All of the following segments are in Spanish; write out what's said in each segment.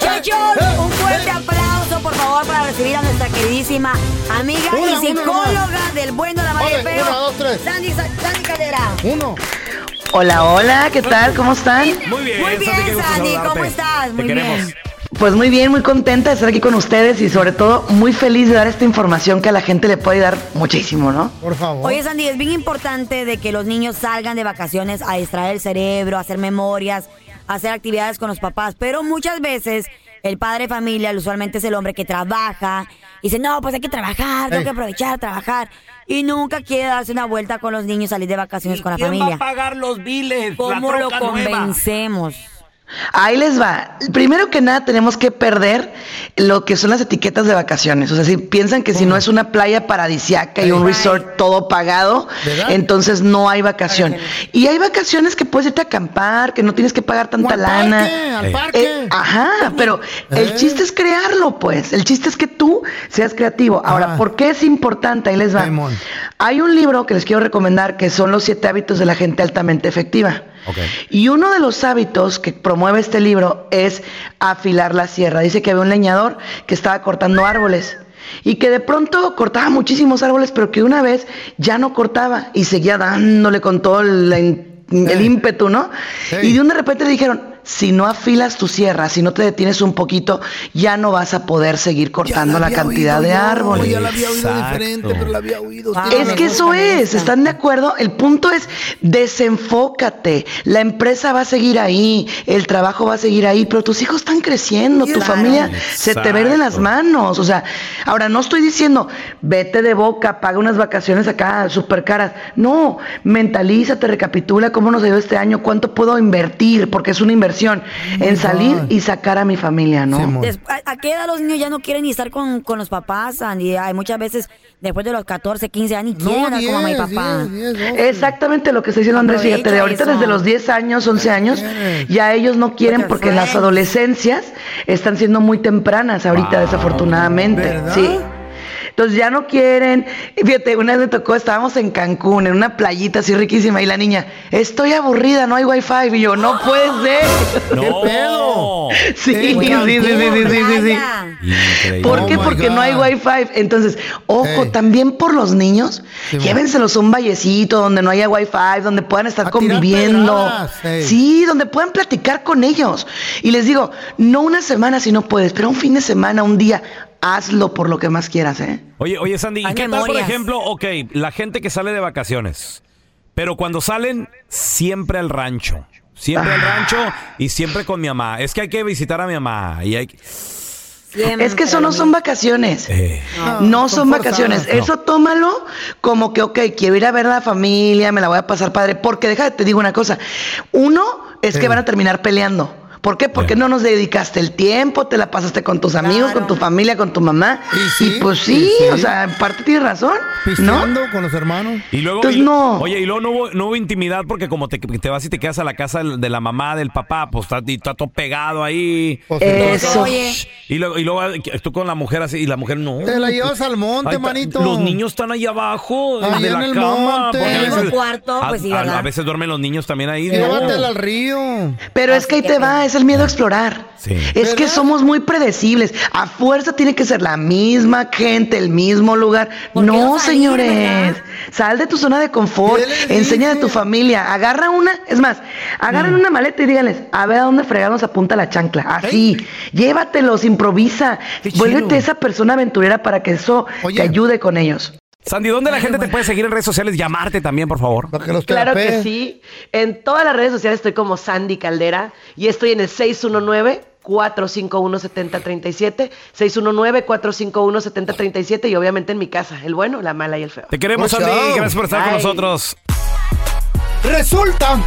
Muchachos, un fuerte aplauso, por favor, para recibir a nuestra queridísima amiga Una, y psicóloga una. del bueno, la feo. una, dos, tres. Sandy, Sandy Caldera. Uno. Hola, hola, ¿qué tal? ¿Cómo están? Muy bien, Muy bien, Sandy. ¿cómo estás? Te Muy queremos. bien. Pues muy bien, muy contenta de estar aquí con ustedes y sobre todo muy feliz de dar esta información que a la gente le puede ayudar muchísimo, ¿no? Por favor. Oye, Sandy, es bien importante de que los niños salgan de vacaciones a distraer el cerebro, a hacer memorias, hacer actividades con los papás, pero muchas veces el padre de familia usualmente es el hombre que trabaja y dice, no, pues hay que trabajar, tengo que aprovechar, trabajar, y nunca quiere darse una vuelta con los niños, salir de vacaciones con la ¿Quién familia. va a pagar los biles? ¿Cómo La lo troca nueva. convencemos? Ahí les va. Primero que nada tenemos que perder lo que son las etiquetas de vacaciones. O sea, si piensan que si no es una playa paradisiaca y un resort todo pagado, ¿Verdad? entonces no hay vacación. Y hay vacaciones que puedes irte a acampar, que no tienes que pagar tanta al lana. parque, al Eh. parque. Eh, ajá, pero el Eh. chiste es crearlo, pues. El chiste es que tú seas creativo. Ahora. ¿por qué es importante? Ahí les va. Hay un libro que les quiero recomendar que son los siete hábitos de la gente altamente efectiva. Y uno de los hábitos que promueve este libro es afilar la sierra. Dice que había un leñador que estaba cortando árboles. Y que de pronto cortaba muchísimos árboles, pero que una vez ya no cortaba y seguía dándole con todo el, ímpetu, ¿no? Y de un de repente le dijeron, si no afilas tu sierra, si no te detienes un poquito, ya no vas a poder seguir cortando la, cantidad oído de árboles. Ya la había oído diferente, pero la había oído. Ah, Es que eso es. ¿están de acuerdo? El punto es desenfócate. La empresa va a seguir ahí, el trabajo va a seguir ahí, pero tus hijos están creciendo, tu Claro. familia se te ve de las manos. O sea, ahora no estoy diciendo vete de boca, paga unas vacaciones acá súper caras. No, mentalízate, recapitula cómo nos ha ido este año, cuánto puedo invertir, porque es una inversión en salir y sacar a mi familia, ¿no? Des- ¿A, a qué edad los niños ya no quieren ni estar con, con los papás, Sandy? Hay muchas veces, después de los 14, 15 años, ni quieren No, andar con mamá y 10, papá. 10, 10, 12. Exactamente lo que está diciendo Andrés, fíjate, de ahorita desde los 10 años, 11 años, ya ellos no quieren Porque las adolescencias están siendo muy tempranas ahorita, Wow. desafortunadamente. ¿Verdad? Sí. Entonces ya no quieren. Fíjate, una vez me tocó, estábamos en Cancún, en una playita así riquísima, y la niña, estoy aburrida, no hay wifi. Y yo, no puede ser. No. pedo? Sí, sí, sí, sí, sí, sí, sí. Increíble. ¿Por Oh qué? Porque no hay wifi. Entonces, ojo, también por los niños, Sí, llévenselos a un vallecito donde no haya wifi, donde puedan estar A conviviendo. Sí, donde puedan platicar con ellos. Y les digo, no una semana si no puedes, pero un fin de semana, un día, hazlo por lo que más quieras, ¿eh? Oye, oye, Sandy, ¿y Hay qué tal, por ejemplo, ok, la gente que sale de vacaciones, pero cuando salen, siempre al rancho. Siempre al rancho y siempre con mi mamá. Es que hay que visitar a mi mamá y hay que- Siempre Es que eso no son mismo. vacaciones. Eh, No son son vacaciones. Eso tómalo como que, ok, quiero ir a ver a la familia, me la voy a pasar padre. Porque déjame, te digo una cosa. Uno es Sí. que van a terminar peleando. ¿Por qué? Porque Sí. no nos dedicaste el tiempo, te la pasaste con tus amigos, Claro. con tu familia, con tu mamá. Y sí, pues y sí, o sea, en parte tienes razón. ¿No? Pisteando con los hermanos. Y luego, Entonces, y- no. oye, y luego no hubo, no hubo intimidad porque como te, te vas y te quedas a la casa de la mamá, del papá, pues está, y está todo pegado ahí. Pues, Eso. Oye, Y luego, y luego eh, tú con la mujer así, y la mujer no. Te la llevas al monte, está, manito. Los niños están ahí abajo Ahí de en la el cama. monte. a En el veces- cuarto, a, pues sí, a- a veces duermen los niños también ahí. ¿no? Llévatela al río. Pero es que ahí te va, el miedo a explorar. Sí. Es que somos muy predecibles. A fuerza tiene que ser la misma gente, el mismo lugar. ¿Por qué No, salir, señores. verdad? Sal de tu zona de confort. ¿Qué les Enseña de tu familia. Agarra una. Es más, agarren Mm. una maleta y díganles, a ver a dónde fregados apunta la chancla. Así. Llévatelos, improvisa. Vuélvete esa persona aventurera para que eso Oye. te ayude con ellos. Sandy, ¿dónde la gente te puede seguir en redes sociales? Llamarte también, por favor. Para que los Claro que sí. En todas las redes sociales estoy como Sandy Caldera y estoy en el 619 451 7037 619 451 7037 y obviamente en mi casa, el bueno, la mala y el feo. Te queremos, Mucho. Sandy. Gracias por estar con nosotros. Resulta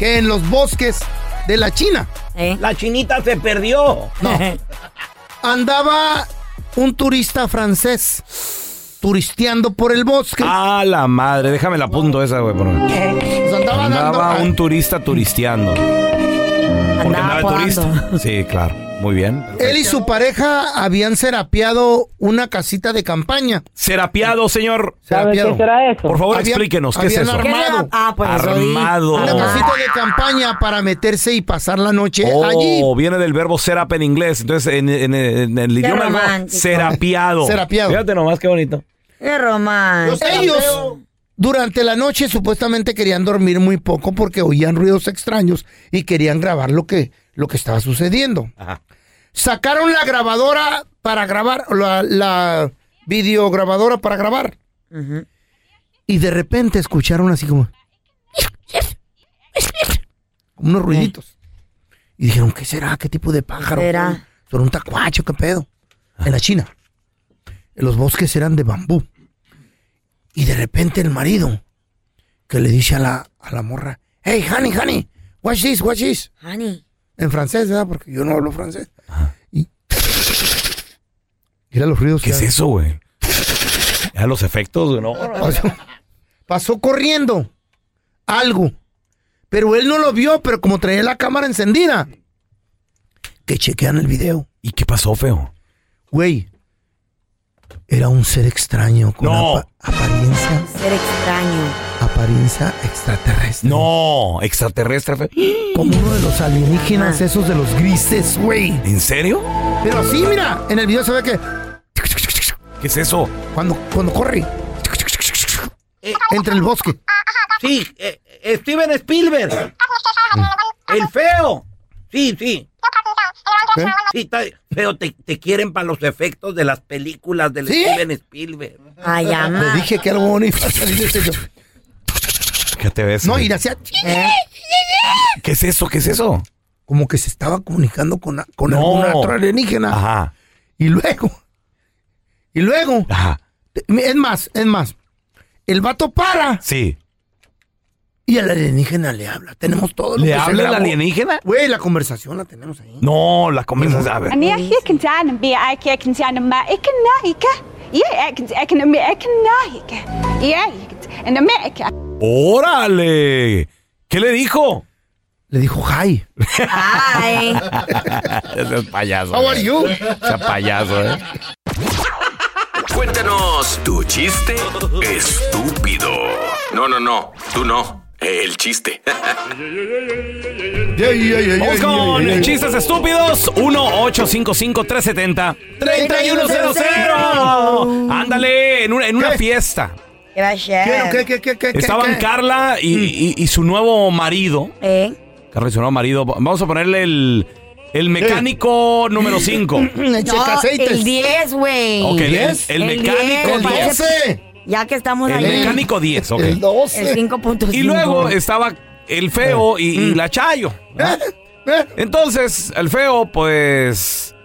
que en los bosques de la China ¿Eh? La chinita se perdió. andaba un turista francés turisteando por el bosque. A la madre, déjame la punto esa, güey. Pues andaba, Andaba dando- un turista turisteando. Andaba andaba turista. Sí, claro. Muy bien. Él y su pareja habían serapeado una casita de campaña. Serapiado, señor. Serapiado. Por favor, explíquenos, ¿qué es habían eso? ¿Qué armado. Ah, pues eso di. Armado. Una Oh. casita de campaña para meterse y pasar la noche Oh, allí. viene del verbo serap en inglés. Entonces, en, en- en el idioma verbo, romántico. serapiado. Serapiado. Fíjate nomás qué bonito. Qué romántico. Ellos durante la noche supuestamente querían dormir muy poco porque oían ruidos extraños y querían grabar lo que, lo que estaba sucediendo. Ajá. Sacaron la grabadora para grabar, la, la videograbadora para grabar. Y de repente escucharon así como... como unos ruiditos. Y dijeron, ¿qué será? ¿Qué tipo de pájaro? será? ¿Son un tacuacho? ¿Qué pedo? En la China. Los bosques eran de bambú. Y de repente el marido que le dice a la, a la morra, hey, honey, honey, watch this, watch this. Honey. En francés, ¿verdad? Porque yo no hablo francés. Y... Mira los ruidos ¿Qué que es eso, güey? Ya los efectos, güey, ¿no? Pasó, pasó corriendo algo. Pero él no lo vio, pero como traía la cámara encendida, que chequean el video. ¿Y qué pasó, feo? Güey, era un ser extraño con No. apariencia, Ser extraño. Apariencia extraterrestre. No, extraterrestre. Como uno de los alienígenas, Ah. esos de los grises, güey. ¿En serio? Pero sí, mira, en el video se ve que ¿Qué es eso? cuando, cuando corre entre el bosque. Sí, eh, Steven Spielberg. El feo. Sí, sí. ¿Eh? Sí, está- feo, te, te quieren para los efectos de las películas del ¿Sí? Steven Spielberg. Ay, Le ama. dije que algo bonito ¿Qué te ves? No, y le hacía ¿Eh? ¿Qué es eso? ¿Qué es eso? como que se estaba comunicando con, con No. algún otro alienígena. Ajá, Y luego, y luego, ajá. es más, es más, el vato para Sí. y el alienígena le habla. Tenemos todo lo ¿Le que se habla el alienígena? Güey, la conversación la tenemos ahí. No, la conversación. A ver. ¡Órale! ¿Qué le dijo? Le dijo hi. Hi. Ese es payaso. How are eh. you? Ese payaso, ¿eh? Cuéntanos tu chiste estúpido. No, no, no. Tú no. El chiste. Vamos con chistes estúpidos. 1-855-370-3100. Ándale, en una, en una fiesta. ¿Qué va a ser? ¿Qué, qué, qué, qué, qué, Estaban qué? Carla y, y- y su nuevo marido. ¿Eh? Carla y su nuevo marido. Vamos a ponerle el, el mecánico número 5. Checa No, el 10, güey. Ok, el, el El mecánico El 10. 12. Ya que estamos El ahí. mecánico 10, ok. El 12. El 5.5. Y luego estaba el feo y, y la Chayo. Eh, eh. Entonces, el feo, pues.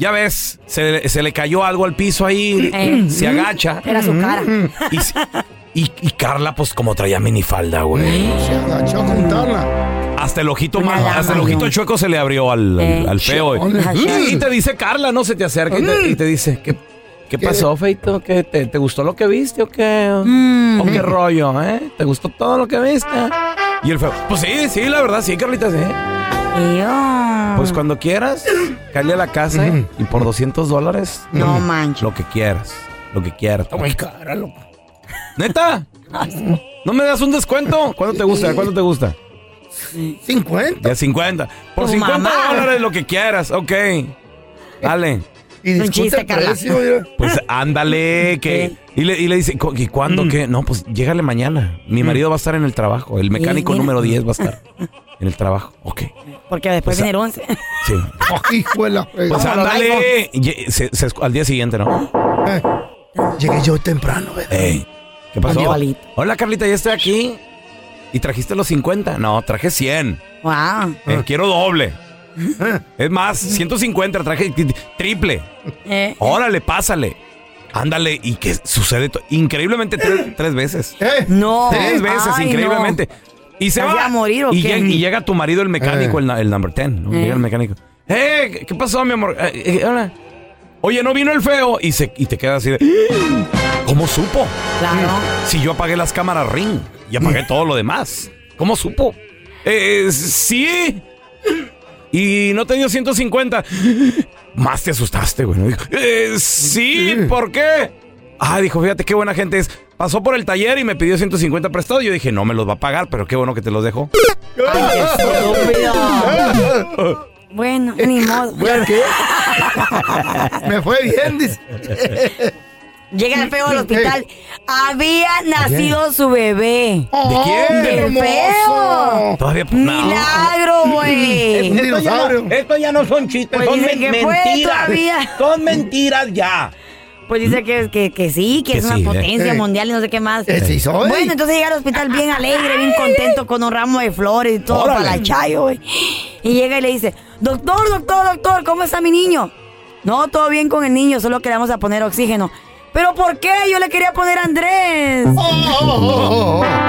Ya ves, se, se le cayó algo al piso ahí, Eh. se agacha. Era su cara. Y, y- y Carla, pues como traía minifalda, güey. Se agachó a juntarla. Hasta el ojito lama, hasta el ojito chueco se le abrió al, al- Eh. al feo. Chole. Y, te dice Carla, no se te acerca y te, y te dice, ¿qué, qué pasó, Feito? ¿Qué, te, te gustó lo que viste o qué? Mm. ¿O qué rollo, eh? ¿Te gustó todo lo que viste? Y el feo, pues sí, sí, la verdad, sí, Carlita, sí. Pues cuando quieras, calle a la casa y por 200 dólares, No manches. lo que quieras, lo que quieras. Está muy cara, loco. ¿Neta? ¿No me das un descuento? ¿Cuánto te gusta? ¿Cuánto te gusta? 50. Ya 50. Por Tu 50 mamá. dólares lo que quieras, ok. Dale. Y Un chiste, Carla. precio. Pues ándale, que... Y le, y le dice, "¿Cu- ¿y cuándo qué? No, pues llégale mañana. Mi marido va a estar en el trabajo. El mecánico número 10 va a estar en el trabajo. Ok. Porque después Pues, viene el 11. Sí. Ay, hijo de la fregada. Pues ándale. Se- se- al día siguiente, ¿no? Eh, Llegué yo temprano, ¿verdad? Ey, ¿Qué pasó? Hola, Carlita, ya estoy aquí. ¿Y trajiste los 50? No, traje 100. Wow. Eh, quiero doble. Es más, 150, traje triple. Eh, Órale, pásale. Ándale, y que sucede increíblemente tres, tres veces. Eh, no. Tres veces, Ay, increíblemente. Y se ¿Vas va. a morir o y, qué? llega, y llega tu marido, el mecánico, Eh. el, number 10. ¿no? Eh. Llega el mecánico. ¡Eh! ¿qué- ¿Qué pasó, mi amor? Eh, eh, hola. Oye, no vino el feo. Y, se, y te queda así de. ¿Cómo supo? Claro. Si yo apagué las cámaras Ring y apagué todo lo demás. ¿Cómo supo? Eh, eh, sí. Y no te dio 150. Más te asustaste, güey. ¿no? Dijo, "Eh, sí, ¿por qué? Ah, dijo, fíjate qué buena gente es. Pasó por el taller y me pidió 150 prestado. Yo dije, no me los va a pagar, pero qué bueno que te los dejó. Ay, qué estúpido. Bueno, ni modo. ¿Bueno qué? Me fue bien, dice. Llega el feo al hospital. Había nacido su bebé. ¿De quién? ¡Del feo! Todavía no. Milagro, güey. Esto ya, no, esto ya no son chistes, Pues son dice men- que fue mentiras. todavía. Son mentiras ya. Pues dice que, que, que sí, que, Que es una sí, ¿eh? potencia Eh. mundial y no sé qué más. Eh, sí soy. Bueno, entonces llega al hospital bien alegre, bien contento, con un ramo de flores y todo Órale. para la chayo, güey. Y llega y le dice, doctor, doctor, doctor, ¿cómo está mi niño? No, todo bien con el niño, solo que le vamos a poner oxígeno. ¿Pero por qué? Yo le quería poner a Andrés. Oh, oh, oh,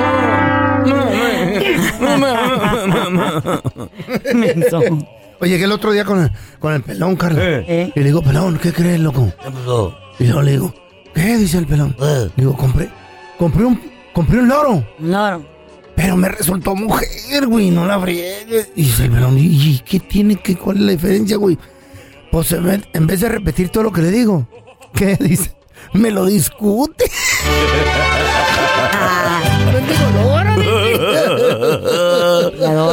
Menso. Oye, que el otro día con el, con el pelón, Carla. Eh. Y le digo, pelón, ¿qué crees, loco? ¿Qué pasó? Y yo le digo, ¿qué? Dice el pelón. Eh. Digo, compré, compré un, compré un loro. No. Pero me resultó mujer, güey, no la friegues. Y dice el pelón, ¿y qué tiene que, cuál es la diferencia, güey? Pues en vez de repetir todo lo que le digo, ¿qué dice? Me lo discute.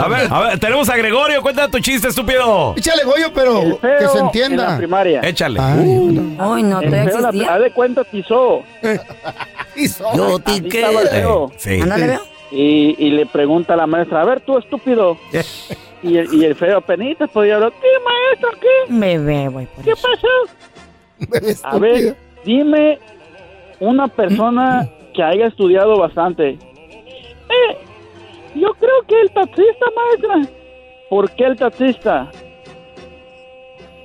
A ver, a ver, tenemos a Gregorio. Cuéntame tu chiste, estúpido. Échale, Goyo, pero que se entienda. primaria. Échale. Ay, Ay, no, El todavía feo la- existía. haz de cuenta pisó. hizo. Yo te sí. Ándale, veo. Y, y le pregunta a la maestra, a ver, tú estúpido. Y el, y el feo penitas podía hablar, ¿qué maestra, qué? Bebé, güey. por ¿Qué eso. pasó? A ver, dime una persona que haya estudiado bastante. Eh, yo creo que el taxista, maestra. ¿Por qué el taxista?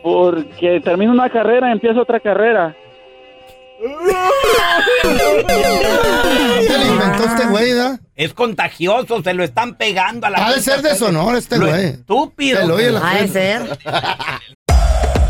Porque termina una carrera y empieza otra carrera. Lo inventó este güey, ¿da? Es contagioso, se lo están pegando a la Ha de ser de Sonora este güey. Estúpido. Se lo oye la Ha de ser.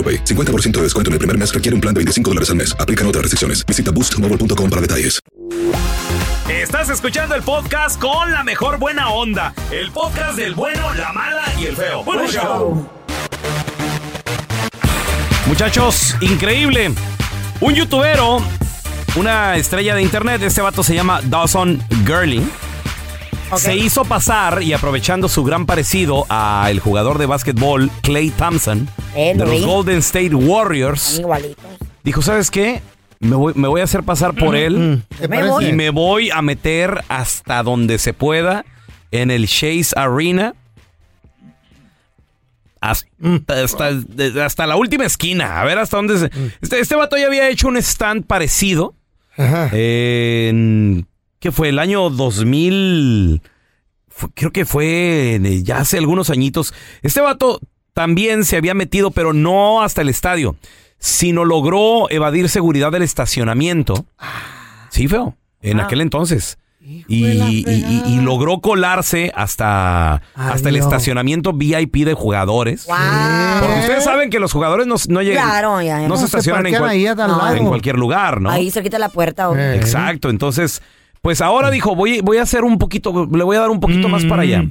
AroPay. 50% de descuento en el primer mes requiere un plan de 25 dólares al mes. Aplican otras restricciones. Visita boostmobile.com para detalles. Estás escuchando el podcast con la mejor buena onda. El podcast del bueno, la mala y el feo. Bueno, show. Muchachos, increíble. Un youtubero, una estrella de internet, este vato se llama Dawson Gurley. Se hizo pasar y aprovechando su gran parecido a el jugador de básquetbol Clay Thompson Eh, de lo los vi. Golden State Warriors. Igualito. Dijo, ¿sabes qué? Me voy, me voy a hacer pasar por él ¿Te Me parece? voy. y me voy a meter hasta donde se pueda en el Chase Arena hasta, hasta, de- hasta la última esquina. A ver hasta dónde se... Este, este vato ya había hecho un stand parecido. En, ¿Qué fue? El año 2000... fue- creo que fue eh, ya hace algunos añitos. Este vato también se había metido, pero no hasta el estadio, sino logró evadir seguridad del estacionamiento. Sí, feo. En Ah. aquel entonces. Y, y- y- y logró colarse hasta, hasta el estacionamiento VIP de jugadores. Wow. Porque ustedes saben que los jugadores no, no llegan. Claro, ya, ya. No, se No, se estacionan en, cual- en cualquier lugar, ¿no? Ahí cerquita de la puerta. o- Exacto. Entonces, pues ahora dijo, voy, voy a hacer un poquito, le voy a dar un poquito más para allá.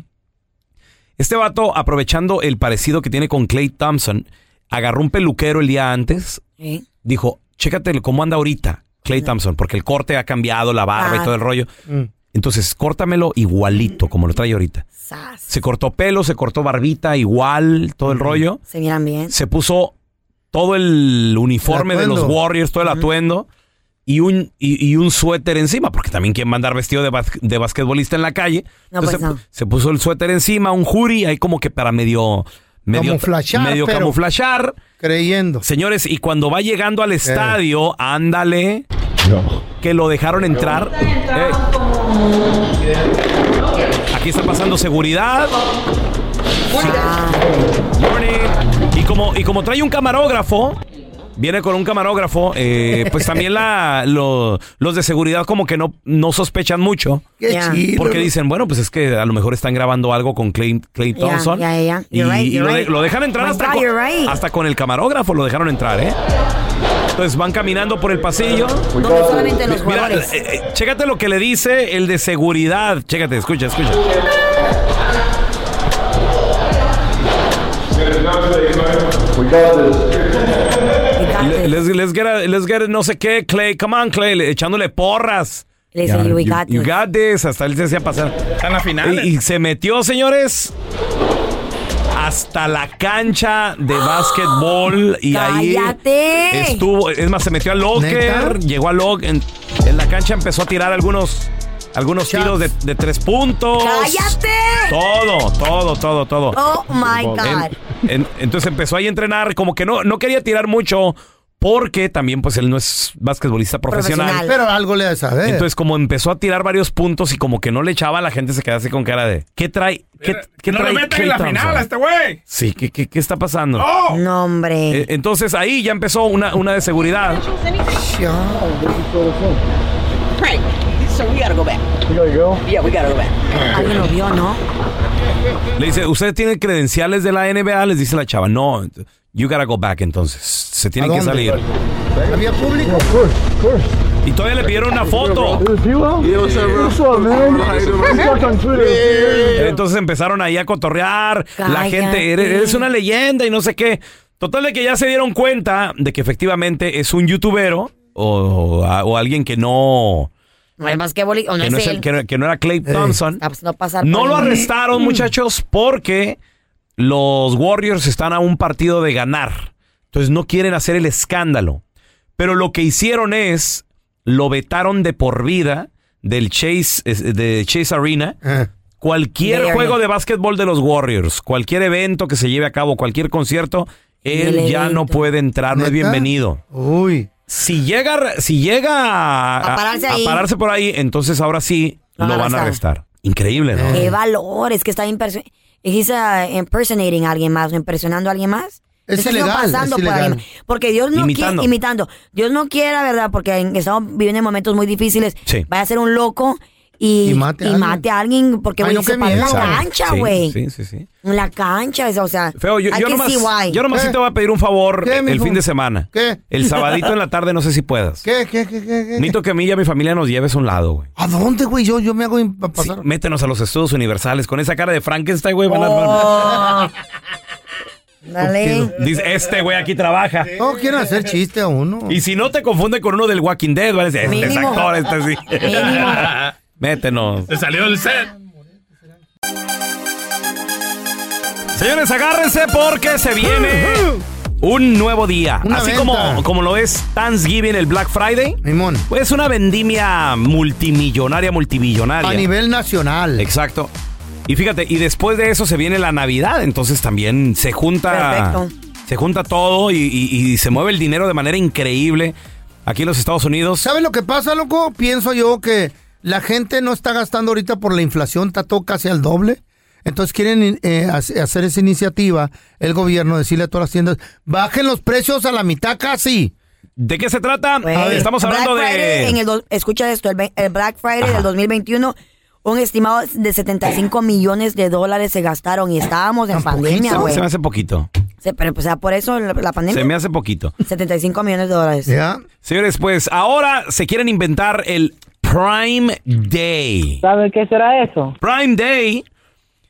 Este vato, aprovechando el parecido que tiene con Clay Thompson, agarró un peluquero el día antes, dijo, chécate cómo anda ahorita Clay Thompson, porque el corte ha cambiado, la barba y Ah. todo el rollo. Entonces, córtamelo igualito, como lo trae ahorita. Sas. Se cortó pelo, se cortó barbita, igual, todo el rollo. Se miran bien. Se puso todo el uniforme El de los. Warriors, todo el atuendo. Y un, y, y un suéter encima, porque también quieren mandar vestido de, bas- de basquetbolista en la calle. No, Entonces pues se, no. se puso el suéter encima, un hoodie, ahí como que para medio... medio Camuflachar, Medio pero- camuflachar. Creyendo. Señores, y cuando va llegando al estadio, ándale. Que lo dejaron entrar. Eh. Aquí está pasando seguridad. Morning. Y como, y como trae un camarógrafo, viene con un camarógrafo, eh, pues también la, lo- los de seguridad como que no, no sospechan mucho. Qué Ya. chido. Porque dicen, bueno, pues es que a lo mejor están grabando algo con Clay, Clay Ya, Thompson. ya, ya. Y, You're right, y you're lo, de- right. lo dejan entrar My hasta, God, con, you're right. hasta con el camarógrafo, lo dejaron entrar, ¿eh? Entonces van caminando por el pasillo. No, no solamente los Mira, jugadores. eh, eh, chécate lo que le dice el de seguridad. Chécate, escucha, escucha. Le- Let's, let's get a- let's get a no sé qué, Clay. Come on, Clay. le- Echándole porras. Le dice, "You got you this". got this. Hasta él se hacía pasar. Están las finales. Y, y se metió, señores, hasta la cancha de básquetbol. Y ahí ¡Cállate! estuvo. Es más, se metió al locker. ¿Neta? Llegó al locker. En, en la cancha empezó a tirar algunos, algunos tiros de, de tres puntos. ¡Cállate! Todo, todo, todo, todo. Oh my God. En- en- entonces empezó ahí a entrenar, como que no, no quería tirar mucho, porque también pues él no es basquetbolista profesional. Pero algo le ha de saber. Entonces como empezó a tirar varios puntos y como que no le echaba, la gente se quedaba así con cara de, ¿qué trae? ¿Qué, qué no trae en la Thompson?" final a este güey. Sí, ¿qué, qué, qué está pasando? ¡Oh! No, hombre. Eh, entonces ahí ya empezó una, una de seguridad. So we gotta go back. We gotta go? Yeah, we gotta go back. Alguien lo vio, ¿no? Le dice, ¿usted tiene credenciales de la NBA? Les dice la chava, no, you gotta go back entonces. Se tienen ¿A que salir. ¿Había público? Y todavía le pidieron una foto. Entonces empezaron ahí a cotorrear. La gente, eres, eres una leyenda y no sé qué. Total de que ya se dieron cuenta de que efectivamente es un youtubero o, o alguien que no, No es no que es no, es el- él. que no- que no era Clay Thompson. Está pues, no pasar No por lo arrestaron, muchachos, porque los Warriors están a un partido de ganar. Entonces no quieren hacer el escándalo. Pero lo que hicieron es, lo vetaron de por vida del Chase, de Chase Arena. Cualquier Del juego de básquetbol de los Warriors, cualquier evento que se lleve a cabo, cualquier concierto, él ya no puede entrar, no es bienvenido. Uy. Si llega, si llega a, A pararse por ahí, entonces ahora sí Lo lo, van a arrestar. Increíble, ¿no? Qué valor, es que está. He's uh, impersonating a alguien más, impresionando a alguien más. Es ilegal, pasando es por ilegal. alguien más. Porque Dios no Imitando. quiere, imitando. Dios no quiera, ¿verdad? Porque en- estamos viviendo en momentos muy difíciles. Sí. Vaya a ser un loco y, Y mate a y alguien. mate a alguien porque Ay, no, se para en la cancha, güey. Sí, sí, sí. En la cancha, o sea. Feo, yo, I yo nomás, yo nomás sí te voy a pedir un favor ¿Qué, el mijo? fin de semana. ¿Qué? El sabadito en la tarde, no sé si puedas. ¿Qué, qué, qué, qué? qué? Necesito que a mí y a mi familia nos lleves a un lado, güey. ¿A dónde, güey? Yo, yo me hago in- pa- Sí, pasar. métenos a los estudios universales con esa cara de Frankenstein, güey. van a- Oh. Dale. Dice, este güey aquí trabaja. No quieren hacer chiste a uno. Y si no te confunde con uno del Walking Dead, ¿vale? Este es actor, este sí. Mínimo. Métenos. Se salió del set. Señores, agárrense porque se viene un nuevo día. Una Así venta. como, como lo es Thanksgiving, el Black Friday. Simón. Pues una vendimia multimillonaria, multimillonaria. A nivel nacional. Exacto. Y fíjate, y después de eso se viene la Navidad, entonces también se junta, Perfecto. se junta todo y, y- y se mueve el dinero de manera increíble aquí en los Estados Unidos. ¿Sabes lo que pasa, loco? Pienso yo que la gente no está gastando ahorita por la inflación, está todo casi al doble. Entonces quieren eh, hace- hacer esa iniciativa, el gobierno, decirle a todas las tiendas, bajen los precios a la mitad casi. ¿De qué se trata? Güey, Estamos Black hablando Friday en de... el do- escucha esto, el, Black Friday Ajá. del 2021, un estimado de 75 millones de dólares se gastaron y estábamos en pandemia, güey. Se me hace poquito. Se- pero, o sea, por eso la, la pandemia. Se me hace poquito. 75 millones de dólares. Señores, pues ahora se quieren inventar el Prime Day. ¿Sabe qué será eso? Prime Day.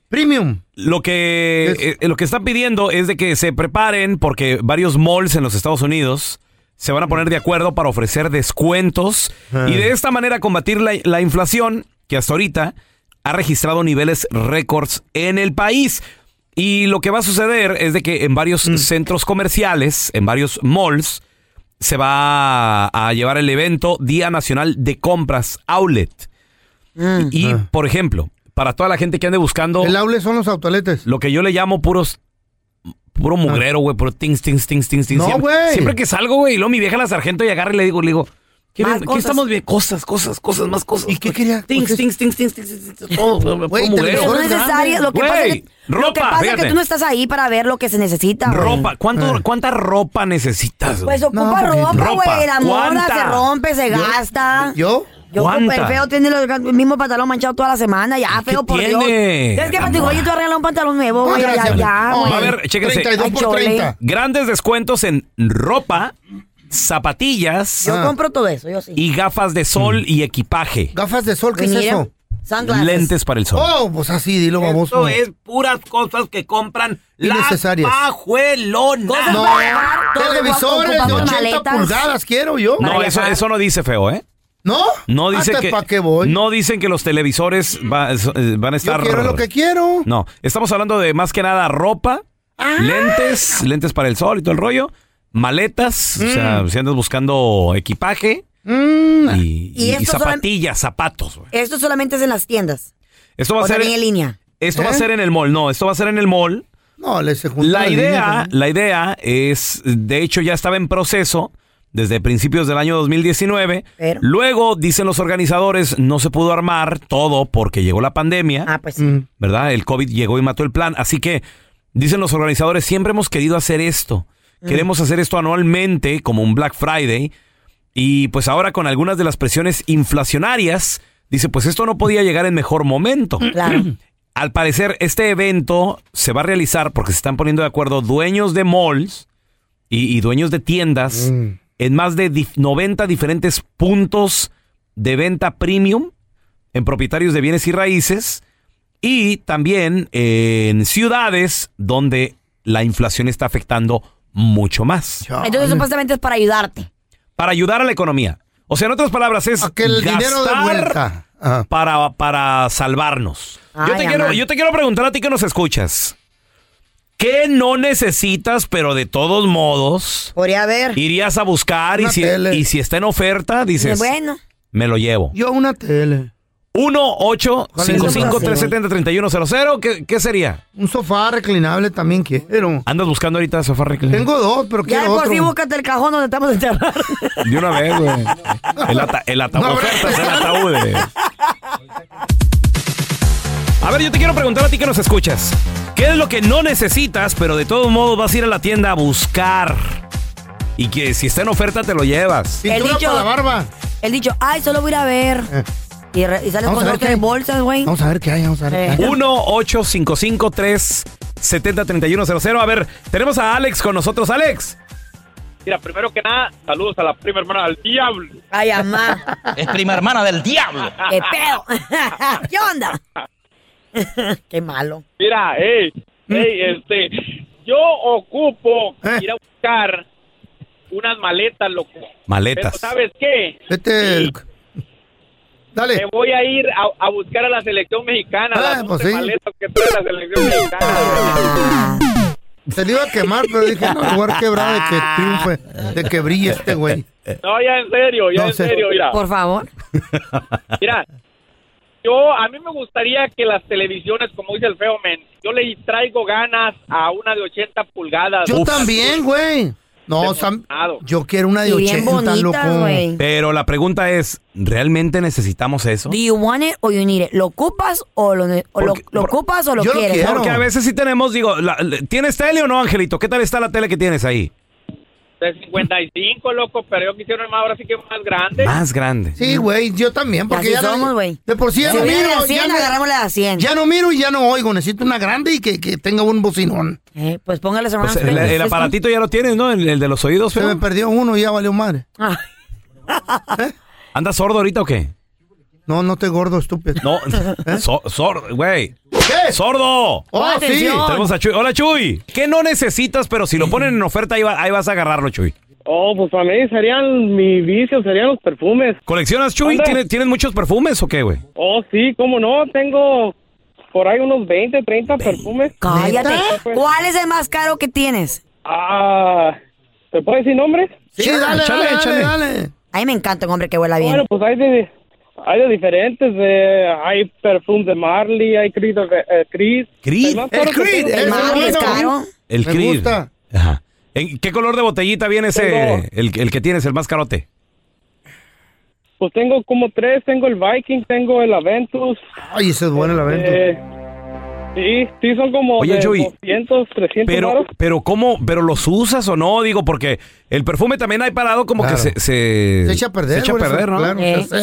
Premium. Lo que, eh, lo que están pidiendo es de que se preparen porque varios malls en los Estados Unidos se van a poner de acuerdo para ofrecer descuentos Ah. y de esta manera combatir la, la inflación que hasta ahorita ha registrado niveles récords en el país. Y lo que va a suceder es de que en varios Mm. centros comerciales, en varios malls, se va a llevar el evento Día Nacional de Compras Outlet. Y, por ejemplo, para toda la gente que ande buscando... Ah. El aule son los autoletes. Lo que yo le llamo puros... Puro mugrero, güey, puro tings, tings, tings, tings, tings. No, siempre, güey. siempre que salgo, güey, y luego mi vieja la sargento y agarra y le digo, le digo, ¿quieren- ¿qué estamos viendo? Cosas, cosas, cosas, más cosas. ¿Y qué quería? Tings, tings, tings, tings, tings, tings, todo, güey, no es necesario. Lo que pasa, es Güey, que, lo que, ropa, pasa es que tú no estás ahí para ver lo que se necesita. Ropa, ¿cuánto, ¿cuánta ropa necesitas? Pues ocupa ropa, güey. La moda se rompe, se gasta. ¿Yo? Yo el feo tiene los- el mismo pantalón manchado toda la semana. Ya, feo, por Dios. tiene? ¿Sabes qué? Digo, oye, tú arregla un pantalón nuevo, güey. Ya, ya, güey. A ver, chéquense. Ay, chole. Grandes descuentos en ropa, zapatillas Yo compro todo eso, yo sí. y gafas de sol y equipaje. ¿Gafas de sol? ¿Qué es Mira, eso? Sunglasses. Lentes para el sol. Oh, pues así, dilo, baboso. Esto es puras cosas que compran las Innecesarias. pajuelonas. No, televisores de 80 pulgadas quiero yo. No, eso, eso no dice feo, ¿eh? ¿No? No dice Hasta que ¿Para qué voy? no dicen que los televisores va- eh, van a Yo estar quiero lo que quiero. No, estamos hablando de más que nada ropa, Ah. lentes, lentes para el sol y todo el rollo, maletas, o sea, si andas buscando equipaje Mm. y, zapatillas, zapatos. güey. Esto solamente es en las tiendas. Esto va a ser en línea. esto va a ¿Eh? ser en el mall, no, esto va a ser en el mall. No, le se juntan La idea, la idea es, de hecho ya estaba en proceso desde principios del año 2019. Pero- Luego, dicen los organizadores, no se pudo armar todo porque llegó la pandemia. Ah, pues Mm. sí. ¿verdad? El COVID llegó y mató el plan. Así que, dicen los organizadores, siempre hemos querido hacer esto. Queremos hacer esto anualmente, como un Black Friday. Y pues ahora con algunas de las presiones inflacionarias, dice, pues esto no podía llegar en mejor momento. Claro. Al parecer, este evento se va a realizar porque se están poniendo de acuerdo dueños de malls y, y dueños de tiendas en más de dif- 90 diferentes puntos de venta premium en propietarios de bienes y raíces y también en ciudades donde la inflación está afectando mucho más. Entonces, supuestamente es para ayudarte. Para ayudar a la economía. O sea, en otras palabras, es que el dinero de gastar vuelta. Ajá. para, para salvarnos. yo, Ay, te quiero, yo te quiero preguntar a ti que nos escuchas. ¿Qué no necesitas, pero de todos modos Podría haber. irías a buscar y si, y si está en oferta, dices, Bueno. me lo llevo? Yo una tele. 1 8 ¿Cuál es 55 el 370 3100 ¿Qué, ¿Qué sería? Un sofá reclinable también quiero. ¿Andas buscando ahorita sofá reclinable? Tengo dos, pero Ya de quiero por sí otro. búscate el cajón donde estamos enterrados. De una vez, güey. El, ata el ataúd. No, ofertas, el ataúd. eh. A ver, yo te quiero preguntar a ti que nos escuchas. ¿Qué es lo que no necesitas, pero de todos modos vas a ir a la tienda a buscar? Y que si está en oferta te lo llevas. El dicho- para la barba. El dicho, ay, solo voy a ir a ver. Y, re- y sales Vamos con dos tres bolsas, güey. Vamos a ver qué hay, vamos a ver Eh. qué hay. 1 855 370 3100 A ver, tenemos a Alex con nosotros. Alex. Mira, primero que nada, saludos a la prima hermana del diablo. Ay, amá. Es prima hermana del diablo. ¿Qué pedo? ¿Qué onda? Qué malo. Mira, hey, hey, este, yo ocupo Eh. ir a buscar unas maletas, loco. Pero Maletas. ¿sabes qué? Este. el- Dale. Me voy a ir a, a buscar a la selección mexicana, Ah, las pues 11 sí. que trae la selección mexicana. Se le iba a quemar, pero dije, no, lugar quebrado de que triunfe, de que brille este güey. No, ya en serio, ya No en sé. serio, mira. Por favor. Mira, yo, a mí me gustaría que las televisiones, como dice el feo men, yo le traigo ganas a una de 80 pulgadas. Yo también, güey. No, Sam, yo quiero una de Y bien 80, loco. Pero la pregunta es, ¿realmente necesitamos eso? Do you want it or you need it? ¿Lo ocupas o lo, o lo, lo ocupas o lo quieres? Porque a veces sí tenemos, digo, la- la- ¿tienes tele o no, Angelito? ¿Qué tal está la tele que tienes ahí? De 55, loco, pero yo quisiera una ahora sí que más grande. Más grande. Sí, güey, yo también, porque ya no- somos, güey. De por sí ya Si no miro. de 100, ya, no- agarramos la de 100. ya no miro y ya no oigo. Necesito una grande y que, que tenga un bocinón. Eh, pues póngale Pues hermanos. el, el aparatito ya lo tienes, ¿no? El, el de los oídos, Se feo. me perdió uno y ya valió madre. ¿Andas sordo ahorita o qué? No, no te gordo, estúpido. No, so- sordo, güey. ¿Qué? ¡Sordo! Oh, sí. Tenemos a Chuy. Hola, Chuy. ¿Qué no necesitas, pero si lo ponen en oferta, ahí, va- ahí vas a agarrarlo, Chuy? Oh, pues para mí serían, mi vicio serían los perfumes. ¿Coleccionas, Chuy? ¿Tienes, ¿Tienes muchos perfumes o qué, güey? Oh, sí, cómo no, tengo por ahí unos 20, 30 perfumes. Cállate. ¿Cuál es el más caro que tienes? Ah, ¿te puedo decir nombres? Sí, dale, Échale, dale, échale. dale, dale. A mí me encanta un hombre que huela bien. Bueno, pues hay de, hay de diferentes, eh, hay perfume de Marley, hay Creed, eh, Creed. Creed. El Creed, el Marley es caro. El Me Creed. gusta. Ajá. ¿En qué color de botellita viene ese, Tengo- el, el que tienes, el más carote? Pues tengo como tres, tengo el Viking, tengo el Aventus. Ay, ese es bueno el evento. Eh, sí, sí, son como Oye, de Chuy, 200, 300 Pero, pero ¿cómo? ¿Pero los usas o no? Digo, porque el perfume también hay parado como Claro. que se, se... Se echa a perder. Se echa a perder, ¿no? Claro, Eh. se.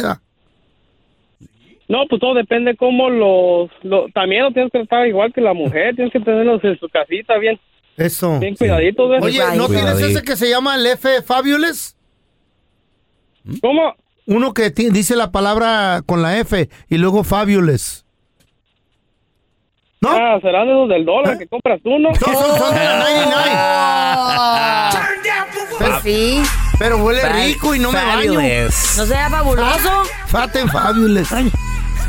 No, pues todo depende cómo los, lo- también lo tienes que estar igual que la mujer, tienes que tenerlos en su casita bien, Eso. bien cuidaditos. ¿ves? Oye, ¿no tienes ese que se llama el F Fabulous? ¿Cómo? Uno que dice la palabra con la F y luego Fabulous. ¿No? Ah, serán esos del dólar que compras tú, ¿no? No, son, son de la 99. Pues sí. Pero huele rico y no me baño. Fabulous. ¿No será fabuloso? Fat and Fabulous.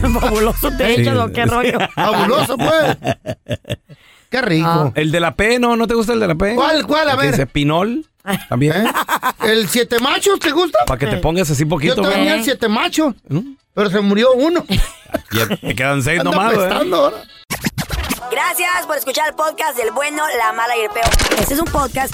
¿Fabuloso te Sí. echas o qué rollo? Fabuloso, pues. Qué rico. El de la P, ¿no? ¿No te gusta el de la P? ¿Cuál, cuál? A El ver. Dice Pinol. También. ¿Eh? ¿El siete machos te gusta? Para que te pongas así Yo poquito, tenía güey. el siete machos. Pero se murió uno. Ya te quedan seis Anda nomás, ahora. Gracias por escuchar el podcast del bueno, la mala y el peor. Este es un podcast